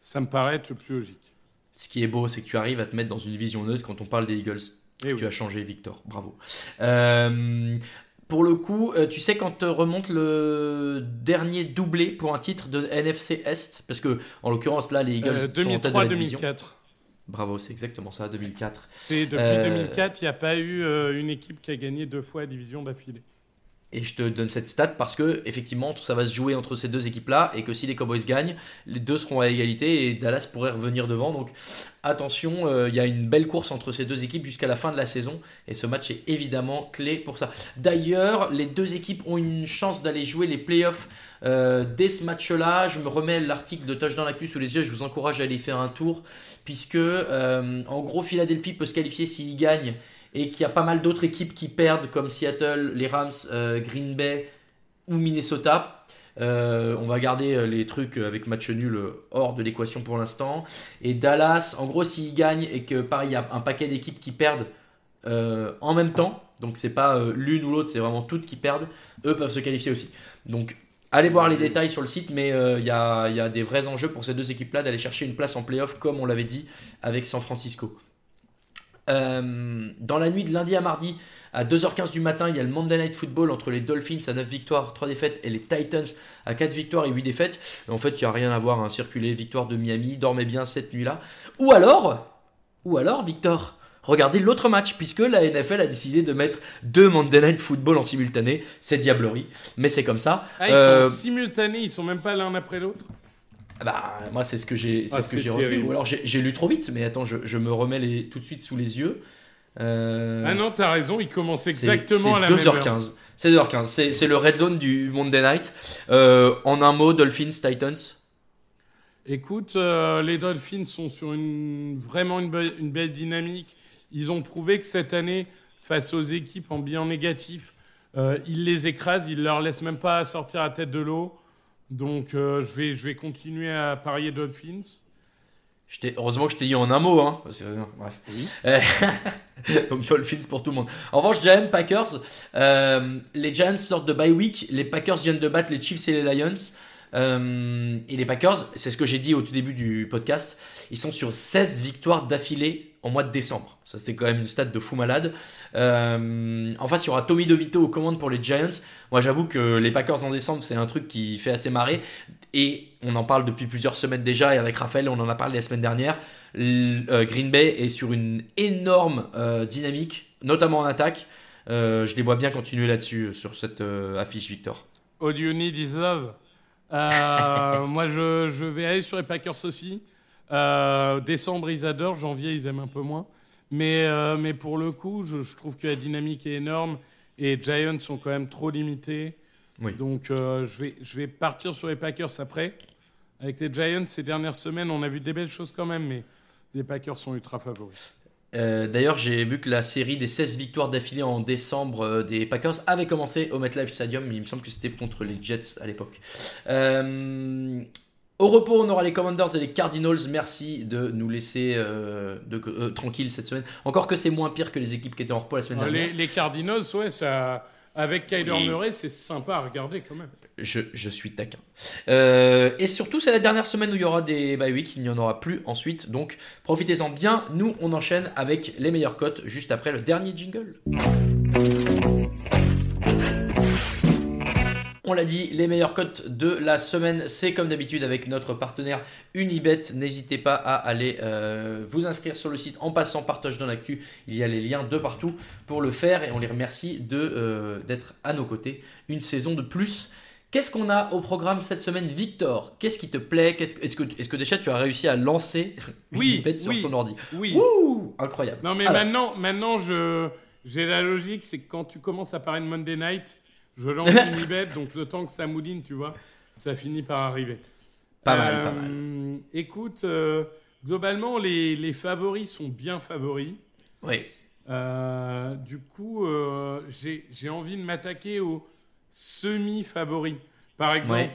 ça me paraît être le plus logique.
Ce qui est beau, c'est que tu arrives à te mettre dans une vision neutre quand on parle des Eagles.
Eh oui.
Tu as changé, Victor. Bravo. Euh, pour le coup, euh, tu sais quand te remonte le dernier doublé pour un titre de NFC Est Parce que, en l'occurrence, là, les Eagles
Euh,
sont en tête de la division.
2003-2004.
Bravo, c'est exactement ça, 2004.
C'est depuis
Euh,
2004, il n'y a pas eu euh, une équipe qui a gagné deux fois la division d'affilée.
Et je te donne cette stat parce que effectivement tout ça va se jouer entre ces deux équipes-là et que si les Cowboys gagnent, les deux seront à égalité et Dallas pourrait revenir devant. Donc attention, euh, il y a une belle course entre ces deux équipes jusqu'à la fin de la saison et ce match est évidemment clé pour ça. D'ailleurs, les deux équipes ont une chance d'aller jouer les playoffs euh, dès ce match-là. Je me remets l'article de Touchdown Actu sous les yeux. Je vous encourage à aller faire un tour puisque euh, en gros Philadelphie peut se qualifier s'il gagne et qu'il y a pas mal d'autres équipes qui perdent comme Seattle, les Rams, euh, Green Bay ou Minnesota. Euh, on va garder euh, les trucs avec match nul hors de l'équation pour l'instant. Et Dallas, en gros, s'ils gagnent et que pareil, il y a un paquet d'équipes qui perdent en même temps, donc c'est pas l'une ou l'autre, c'est vraiment toutes qui perdent, eux peuvent se qualifier aussi. Donc allez voir les détails sur le site, mais il y, a, y a des vrais enjeux pour ces deux équipes-là d'aller chercher une place en playoff, comme on l'avait dit avec San Francisco. Euh, dans la nuit de lundi à mardi, à 2h15 du matin, il y a le Monday Night Football entre les Dolphins à 9 victoires, 3 défaites et les Titans à 4 victoires et 8 défaites. Et en fait, il n'y a rien à voir, un circulé, victoire de Miami, dormez bien cette nuit-là. Ou alors, ou alors, Victor, regardez l'autre match, puisque la NFL a décidé de mettre deux Monday Night Football en simultané. C'est diablerie, mais c'est comme ça.
Ah, ils
Euh,
sont simultanés, ils sont même pas l'un après l'autre
bah, moi, c'est ce que j'ai, c'est
Ah,
ce que j'ai retenu. Ou alors, j'ai, lu trop vite, mais attends, je, je me remets les, tout de suite sous les yeux. Euh,
Ah non, t'as raison, ils commencent
c'est-
exactement à la
c'est
même heure.
2h15. C'est 2h15. C'est, le red zone du Monday Night. Euh, en un mot, Dolphins, Titans?
Écoute, euh, les Dolphins sont sur une, vraiment une, be- une belle dynamique. Ils ont prouvé que cette année, face aux équipes en bilan négatif, ils les écrasent, ils leur laissent même pas sortir la tête de l'eau. Donc euh, je, vais, je vais continuer à parier Dolphins.
Je heureusement que je t'ai dit en un mot, hein. parce que, euh, bref. (laughs) Donc Dolphins pour tout le monde. En revanche, Giants, Packers, euh, les Giants sortent de bye week, les Packers viennent de battre les Chiefs et les Lions. Euh, et les Packers, c'est ce que j'ai dit au tout début du podcast, ils sont sur 16 victoires d'affilée en mois de décembre. Ça, c'est quand même une stat de fou malade. Euh, en face, il y aura Tommy DeVito aux commandes pour les Giants. Moi, j'avoue que les Packers en décembre, c'est un truc qui fait assez marrer. Et on en parle depuis plusieurs semaines déjà. Et avec Raphaël, on en a parlé la semaine dernière. Euh, Green Bay est sur une énorme euh, dynamique, notamment en attaque. Euh, je les vois bien continuer là-dessus, sur cette affiche, Victor.
All you need is love. Euh, (laughs) moi, je, je vais aller sur les Packers aussi. Euh, décembre, ils adorent. Janvier, ils aiment un peu moins. Mais, euh, mais pour le coup, je, je trouve que la dynamique est énorme. Et Giants sont quand même trop limités.
Oui.
Donc, euh, je, vais, je vais partir sur les Packers après. Avec les Giants, ces dernières semaines, on a vu des belles choses quand même. Mais les Packers sont ultra favoris.
Euh, D'ailleurs, j'ai vu que la série des 16 victoires d'affilée en décembre euh, des Packers avait commencé au MetLife Stadium. Il me semble que c'était contre les Jets à l'époque. Euh, au repos, on aura les Commanders et les Cardinals. Merci de nous laisser euh, de, euh, tranquilles cette semaine. Encore que c'est moins pire que les équipes qui étaient en repos la semaine
Euh,
dernière.
les, les Cardinals, ouais, ça, avec Kyler
Oui.
Murray, c'est sympa à regarder quand même.
Je, je suis taquin. Euh, et surtout, c'est la dernière semaine où il y aura des bye week. Il n'y en aura plus ensuite. Donc, profitez-en bien. Nous, on enchaîne avec les meilleures cotes juste après le dernier jingle. On l'a dit, les meilleures cotes de la semaine, c'est comme d'habitude avec notre partenaire Unibet. N'hésitez pas à aller euh, vous inscrire sur le site en passant par Touchdown Actu. Il y a les liens de partout pour le faire et on les remercie de, euh, d'être à nos côtés une saison de plus. Qu'est-ce qu'on a au programme cette semaine, Victor? Qu'est-ce qui te plaît? Est-ce que, déjà tu as réussi à lancer (laughs)
Oui,
Unibet sur
oui.
ton ordi?
Oui.
Incroyable.
Non, mais
Alors,
maintenant, maintenant je, j'ai la logique, c'est que quand tu commences à parler de Monday Night, je lance une ibet, donc le temps que ça mouline, tu vois, ça finit par arriver.
Pas mal,
Euh,
pas mal.
Écoute, euh, globalement, les, les favoris sont bien favoris.
Oui.
Euh, du coup, euh, j'ai j'ai envie de m'attaquer aux semi-favoris. Par exemple,
Ouais.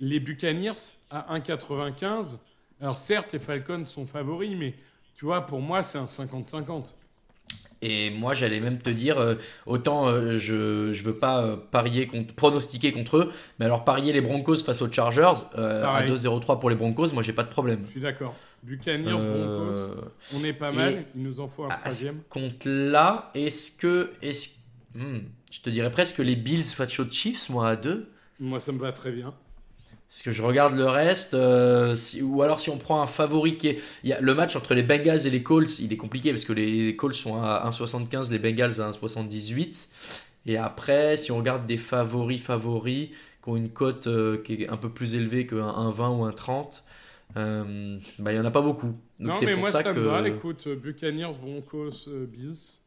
les Buccaneers à 1,95. Alors certes, les Falcons sont favoris, mais tu vois, pour moi, c'est un 50-50.
Et moi, j'allais même te dire, euh, autant euh, je je veux pas euh, parier contre, pronostiquer contre eux, mais alors parier les Broncos face aux Chargers euh, à
Pareil.
2-0-3 pour les Broncos, moi j'ai pas de problème.
Je suis d'accord. Buccaneers,
Euh,
Broncos, on est pas mal. Il nous en faut un
À ce
troisième.
compte-là, est-ce que, est-ce, hmm, je te dirais presque les Bills face aux Chiefs, moi à 2
Moi, ça me va très bien.
Parce que je regarde le reste, euh, si- ou alors si on prend un favori qui est... Il y a le match entre les Bengals et les Colts, il est compliqué parce que les Colts sont à 1,75, les Bengals à 1,78. Et après, si on regarde des favoris favoris qui ont une cote euh, qui est un peu plus élevée qu'un 1,20 ou un 30, euh, bah, il n'y en a pas beaucoup. Donc
non, mais
pour
moi,
ça,
ça,
que...
me va. Écoute, euh, Buccaneers, Broncos, Bills.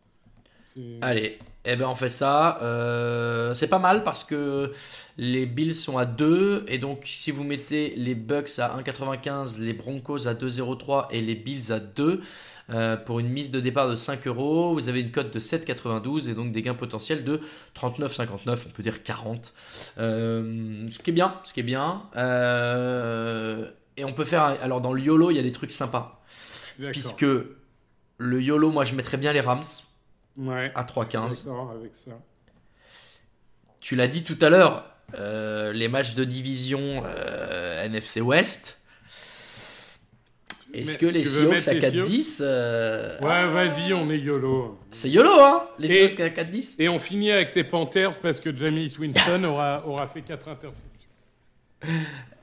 Allez, eh ben on fait ça. Euh, c'est pas mal parce que les Bills sont à 2 et donc si vous mettez les Bucks à 1,95, les Broncos à 2,03 et les Bills à 2 euh, pour une mise de départ de 5 euros, vous avez une cote de 7,92 et donc des gains potentiels de 39,59, on peut dire 40. Euh, ce qui est bien, ce qui est bien. Et on peut faire un- alors dans le YOLO il y a des trucs sympas puisque le YOLO moi je mettrais bien les Rams
Ouais.
à 3,15.
D'accord avec ça.
Tu l'as dit tout à l'heure, euh, les matchs de division euh, NFC West. Est-ce que les Seahawks à
mettre les
4-10 euh,
Ouais, vas-y, on est YOLO.
C'est YOLO, hein Les Seahawks à 4-10
Et on finit avec les Panthers parce que James Winston aura, aura fait 4 interceptions. (laughs)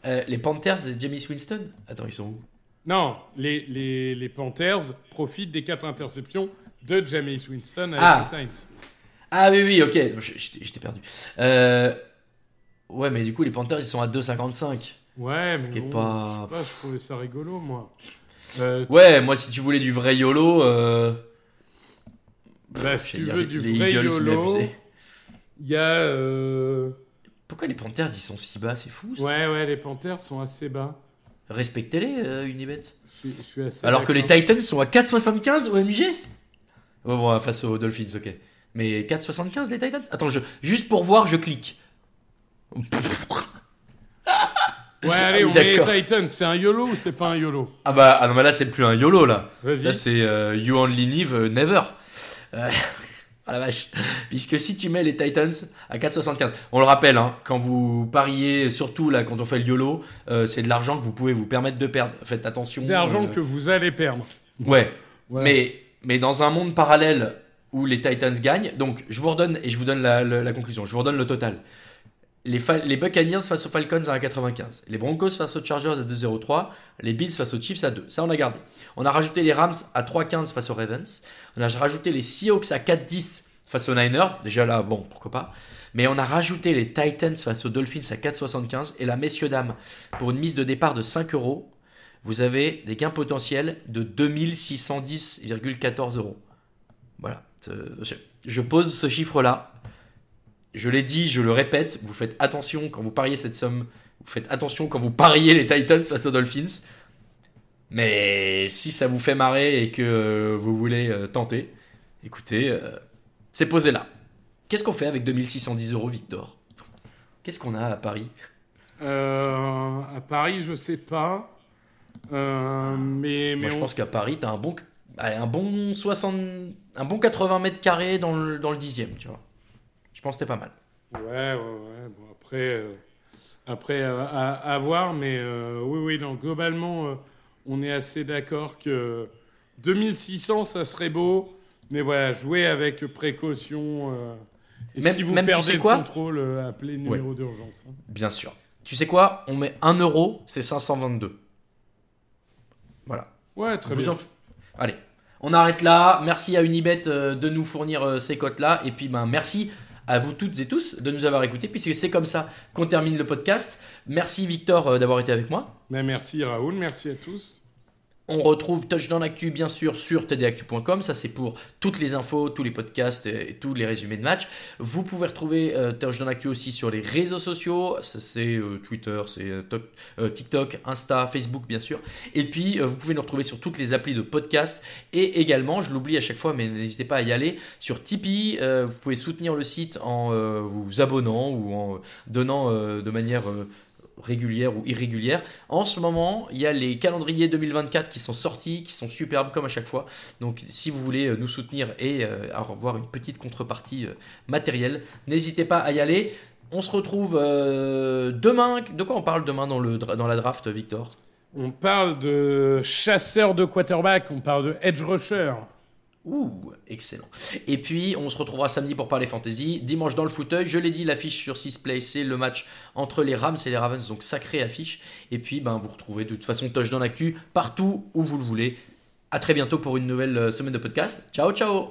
Euh, Les Panthers et Jamie Winston? Attends, ils sont où?
Non, les, les, les Panthers profitent des 4 interceptions de James Winston avec
Ah.
les Saints.
Ah oui, oui, ok. J'étais perdu. Euh, Ouais, mais du coup, les Panthers, ils sont à 2,55.
Ouais, mais
Ce qui est
bon,
pas-
je sais pas, je trouvais ça rigolo, moi. Euh,
Ouais, moi, si tu voulais du vrai YOLO... Euh...
bah, si tu veux du vrai
Eagles,
YOLO, il y a... euh,
Pourquoi les Panthers, ils sont si bas? C'est fou, ça.
Ouais, ouais, les Panthers sont assez bas.
Respectez-les, Unibet.
Je suis, je suis assez
Alors que les. Titans sont à 4,75 au MG Bon, bon, face aux Dolphins, ok. Mais 4,75 les Titans? Attends, je, juste pour voir, je clique.
Ouais, (laughs) allez,
Ah oui,
on met les Titans. C'est un YOLO ou c'est pas un YOLO?
Ah bah ah non, mais là, c'est plus un YOLO, là.
Vas-y.
Là, c'est euh, You Only Live euh, Never. Euh, (laughs) ah la vache. Puisque si tu mets les Titans à 4,75, on le rappelle, hein, quand vous pariez, surtout là, quand on fait le YOLO, euh, c'est de l'argent que vous pouvez vous permettre de perdre. Faites attention.
D'argent
euh,
que vous allez perdre.
Ouais.
Voilà.
Mais, mais dans un monde parallèle où les Titans gagnent, donc je vous redonne et je vous donne la, la- la conclusion, je vous redonne le total. Les, les Buccaneers face aux Falcons à 1,95. Les Broncos face aux Chargers à 2,03. Les Bills face aux Chiefs à 2. Ça, on a gardé. On a rajouté les Rams à 3,15 face aux Ravens. On a rajouté les Seahawks à 4,10 face aux Niners. Déjà là, bon, pourquoi pas. Mais on a rajouté les Titans face aux Dolphins à 4,75. Et là, messieurs, dames, pour une mise de départ de 5 euros, vous avez des gains potentiels de 2610,14 euros. Voilà. Je, pose ce chiffre-là. Je l'ai dit, je le répète, vous faites attention quand vous pariez cette somme. Vous faites attention quand vous pariez les Titans face aux Dolphins. Mais si ça vous fait marrer et que euh, vous voulez euh, tenter, écoutez, euh, c'est posé là. Qu'est-ce qu'on fait avec 2610 euros, Victor? Qu'est-ce qu'on a à Paris?
À Paris, je sais pas. Euh, mais mais
Moi, je pense qu'à Paris, t'as un bon, allez, un bon 60, un bon 80 mètres carrés dans le, dans le dixième, tu vois. Je pense que c'était pas mal.
Ouais, ouais, ouais. Bon, après, euh, après euh, à, à voir, mais oui, oui, non, globalement, on est assez d'accord que 2600, ça serait beau, mais voilà, jouer avec précaution. et
Même-
si vous
même, tu
perdez
sais
le
quoi
contrôle, appelez le numéro d'urgence. hein.
Bien sûr. Tu sais quoi? On met 1 euro, c'est 522. Voilà.
Ouais, très bien.
en Allez, on arrête là. Merci à Unibet euh, de nous fournir euh, ces cotes-là. Et puis, ben, merci à vous toutes et tous de nous avoir écoutés, puisque c'est comme ça qu'on termine le podcast. Merci Victor euh, d'avoir été avec moi.
Mais merci Raoul, merci à tous.
On retrouve Touchdown Actu bien sûr sur tdactu.com, ça c'est pour toutes les infos, tous les podcasts et, tous les résumés de matchs. Vous pouvez retrouver euh, Touchdown Actu aussi sur les réseaux sociaux, ça c'est euh, Twitter, c'est euh, Tok- TikTok, Insta, Facebook bien sûr. Et puis vous pouvez nous retrouver sur toutes les applis de podcast et également, je l'oublie à chaque fois mais n'hésitez pas à y aller, sur Tipeee, vous pouvez soutenir le site en vous abonnant ou en donnant de manière... euh, régulières ou irrégulières. En ce moment, il y a les calendriers 2024 qui sont sortis, qui sont superbes comme à chaque fois. Donc si vous voulez nous soutenir et avoir une petite contrepartie matérielle, n'hésitez pas à y aller. On se retrouve demain. De quoi on parle demain dans, le, dans la draft, Victor?
On parle de chasseur de quarterback, on parle de edge rusher.
Ouh, excellent. Et puis, on se retrouvera samedi pour parler fantasy. Dimanche dans le fauteuil, je l'ai dit, l'affiche sur 6play, c'est le match entre les Rams et les Ravens, donc sacrée affiche. Et puis, ben, vous retrouvez de toute façon Touch dans l'actu partout où vous le voulez. À très bientôt pour une nouvelle euh, semaine de podcast. Ciao, ciao